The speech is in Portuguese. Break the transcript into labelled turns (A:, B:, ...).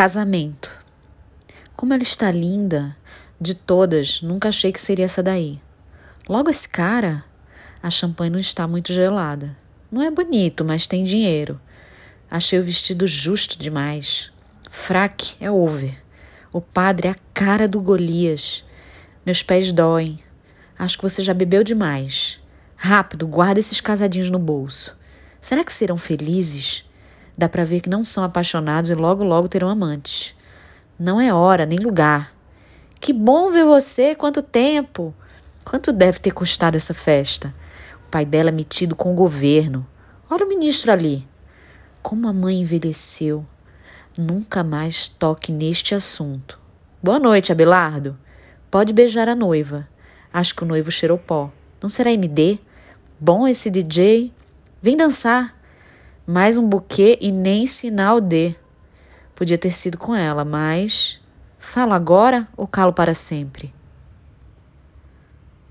A: Casamento. Como ela está linda! De todas, nunca achei que seria essa daí. Logo esse cara, a champanhe não está muito gelada. Não é bonito, mas tem dinheiro. Achei o vestido justo demais. Fraque é over. O padre é a cara do Golias. Meus pés doem. Acho que você já bebeu demais. Rápido, guarda esses casadinhos no bolso. Será que serão felizes? Dá para ver que não são apaixonados e logo logo terão amantes. Não é hora nem lugar. Que bom ver você! Quanto tempo! Quanto deve ter custado essa festa? O pai dela é metido com o governo. Olha o ministro ali. Como a mãe envelheceu. Nunca mais toque neste assunto. Boa noite, Abelardo. Pode beijar a noiva. Acho que o noivo cheirou pó. Não será MD? Bom esse DJ. Vem dançar. Mais um buquê e nem sinal de. Podia ter sido com ela, mas. Fala agora ou calo para sempre?